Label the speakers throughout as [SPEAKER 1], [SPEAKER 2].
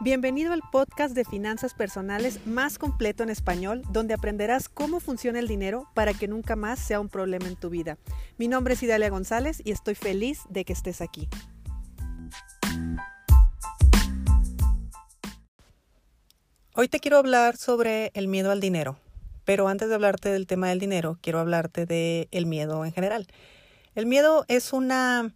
[SPEAKER 1] Bienvenido al podcast de finanzas personales más completo en español, donde aprenderás cómo funciona el dinero para que nunca más sea un problema en tu vida. Mi nombre es Idalia González y estoy feliz de que estés aquí. Hoy te quiero hablar sobre el miedo al dinero, pero antes de hablarte del tema del dinero, quiero hablarte del el miedo en general. El miedo es una,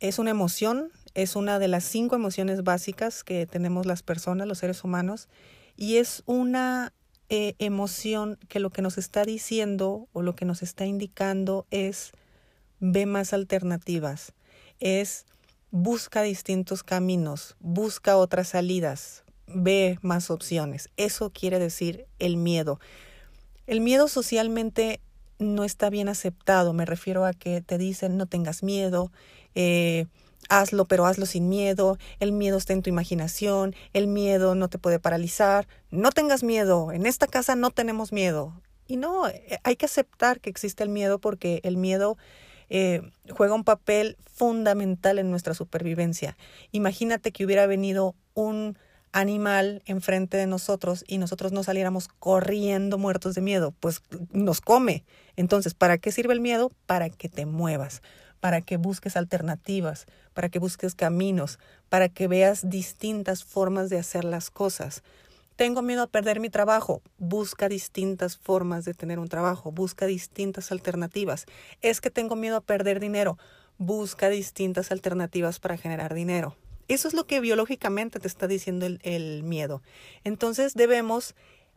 [SPEAKER 1] es una emoción es una de las cinco emociones básicas que tenemos las personas, los seres humanos, y es una eh, emoción que lo que nos está diciendo o lo que nos está indicando es ve más alternativas, es busca distintos caminos, busca otras salidas, ve más opciones. Eso quiere decir el miedo. El miedo socialmente no está bien aceptado, me refiero a que te dicen no tengas miedo, eh, hazlo, pero hazlo sin miedo, el miedo está en tu imaginación, el miedo no te puede paralizar, no tengas miedo, en esta casa no tenemos miedo. Y no, eh, hay que aceptar que existe el miedo porque el miedo eh, juega un papel fundamental en nuestra supervivencia. Imagínate que hubiera venido un animal enfrente de nosotros y nosotros no saliéramos corriendo muertos de miedo, pues nos come. Entonces, ¿para qué sirve el miedo? Para que te muevas, para que busques alternativas, para que busques caminos, para que veas distintas formas de hacer las cosas. Tengo miedo a perder mi trabajo. Busca distintas formas de tener un trabajo. Busca distintas alternativas. Es que tengo miedo a perder dinero. Busca distintas alternativas para generar dinero. Eso es lo que biológicamente te está diciendo el, el miedo. Entonces debemos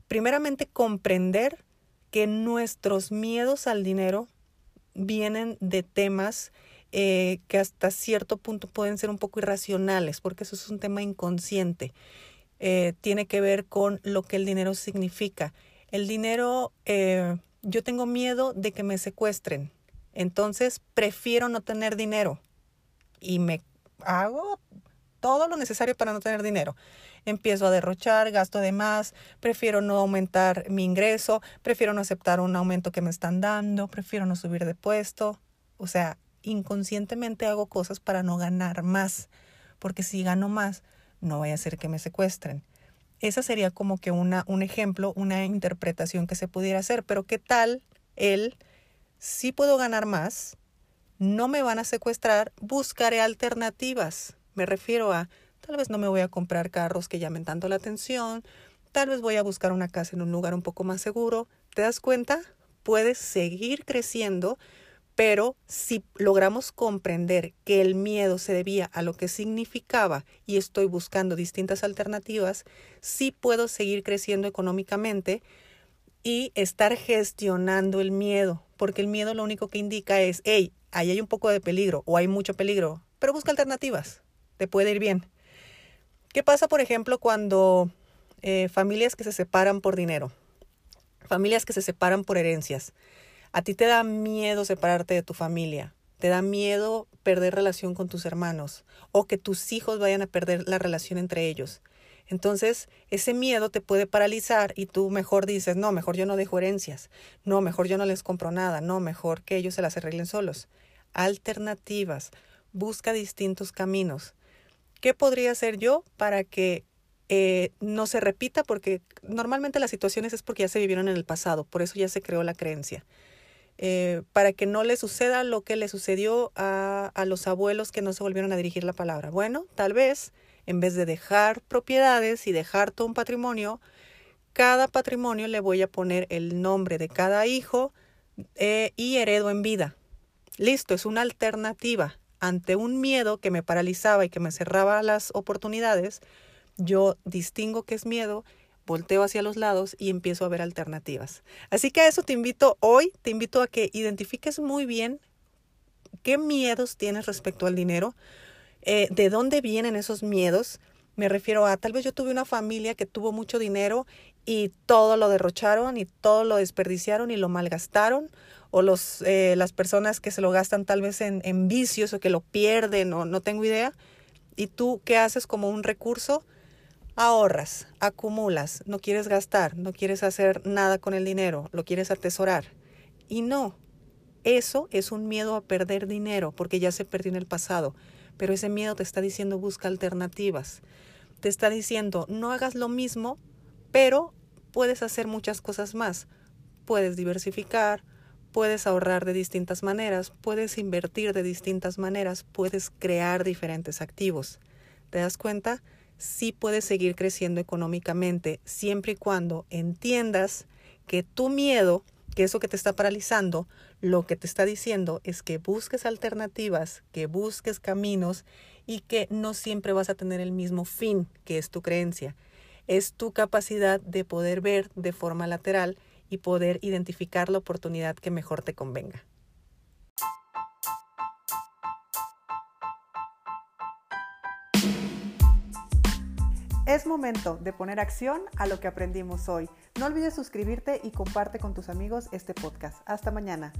[SPEAKER 1] primeramente comprender que nuestros miedos al dinero vienen de temas eh, que hasta cierto punto pueden ser un poco irracionales, porque eso es un tema inconsciente. Eh, tiene que ver con lo que el dinero significa. El dinero, eh, yo tengo miedo de que me secuestren, entonces prefiero no tener dinero y me hago todo lo necesario para no tener dinero. Empiezo a derrochar, gasto de más, prefiero no aumentar mi ingreso, prefiero no aceptar un aumento que me están dando, prefiero no subir de puesto. O sea, inconscientemente hago cosas para no ganar más, porque si gano más, no voy a hacer que me secuestren. Esa sería como que una, un ejemplo, una interpretación que se pudiera hacer, pero ¿qué tal él? Si puedo ganar más, no me van a secuestrar, buscaré alternativas. Me refiero a, tal vez no me voy a comprar carros que llamen tanto la atención, tal vez voy a buscar una casa en un lugar un poco más seguro. ¿Te das cuenta? Puedes seguir creciendo, pero si logramos comprender que el miedo se debía a lo que significaba y estoy buscando distintas alternativas, sí puedo seguir creciendo económicamente y estar gestionando el miedo, porque el miedo lo único que indica es, hey, ahí hay un poco de peligro o hay mucho peligro, pero busca alternativas te puede ir bien. ¿Qué pasa, por ejemplo, cuando eh, familias que se separan por dinero, familias que se separan por herencias? A ti te da miedo separarte de tu familia, te da miedo perder relación con tus hermanos o que tus hijos vayan a perder la relación entre ellos. Entonces, ese miedo te puede paralizar y tú mejor dices, no, mejor yo no dejo herencias, no, mejor yo no les compro nada, no, mejor que ellos se las arreglen solos. Alternativas, busca distintos caminos. ¿Qué podría hacer yo para que eh, no se repita? Porque normalmente las situaciones es porque ya se vivieron en el pasado, por eso ya se creó la creencia. Eh, para que no le suceda lo que le sucedió a, a los abuelos que no se volvieron a dirigir la palabra. Bueno, tal vez en vez de dejar propiedades y dejar todo un patrimonio, cada patrimonio le voy a poner el nombre de cada hijo eh, y heredo en vida. Listo, es una alternativa ante un miedo que me paralizaba y que me cerraba las oportunidades, yo distingo que es miedo, volteo hacia los lados y empiezo a ver alternativas. Así que a eso te invito hoy, te invito a que identifiques muy bien qué miedos tienes respecto al dinero, eh, de dónde vienen esos miedos. Me refiero a, tal vez yo tuve una familia que tuvo mucho dinero y todo lo derrocharon y todo lo desperdiciaron y lo malgastaron o los, eh, las personas que se lo gastan tal vez en, en vicios o que lo pierden o no tengo idea. ¿Y tú qué haces como un recurso? Ahorras, acumulas, no quieres gastar, no quieres hacer nada con el dinero, lo quieres atesorar. Y no, eso es un miedo a perder dinero porque ya se perdió en el pasado, pero ese miedo te está diciendo busca alternativas. te está diciendo no hagas lo mismo, pero puedes hacer muchas cosas más. Puedes diversificar, puedes ahorrar de distintas maneras, puedes invertir de distintas maneras, puedes crear diferentes activos. ¿Te das cuenta? Sí puedes seguir creciendo económicamente siempre y cuando entiendas que tu miedo, que eso que te está paralizando, lo que te está diciendo es que busques alternativas, que busques caminos y que no siempre vas a tener el mismo fin que es tu creencia. Es tu capacidad de poder ver de forma lateral y poder identificar la oportunidad que mejor te convenga. Es momento de poner acción a lo que aprendimos hoy. No olvides suscribirte y comparte con tus amigos este podcast. Hasta mañana.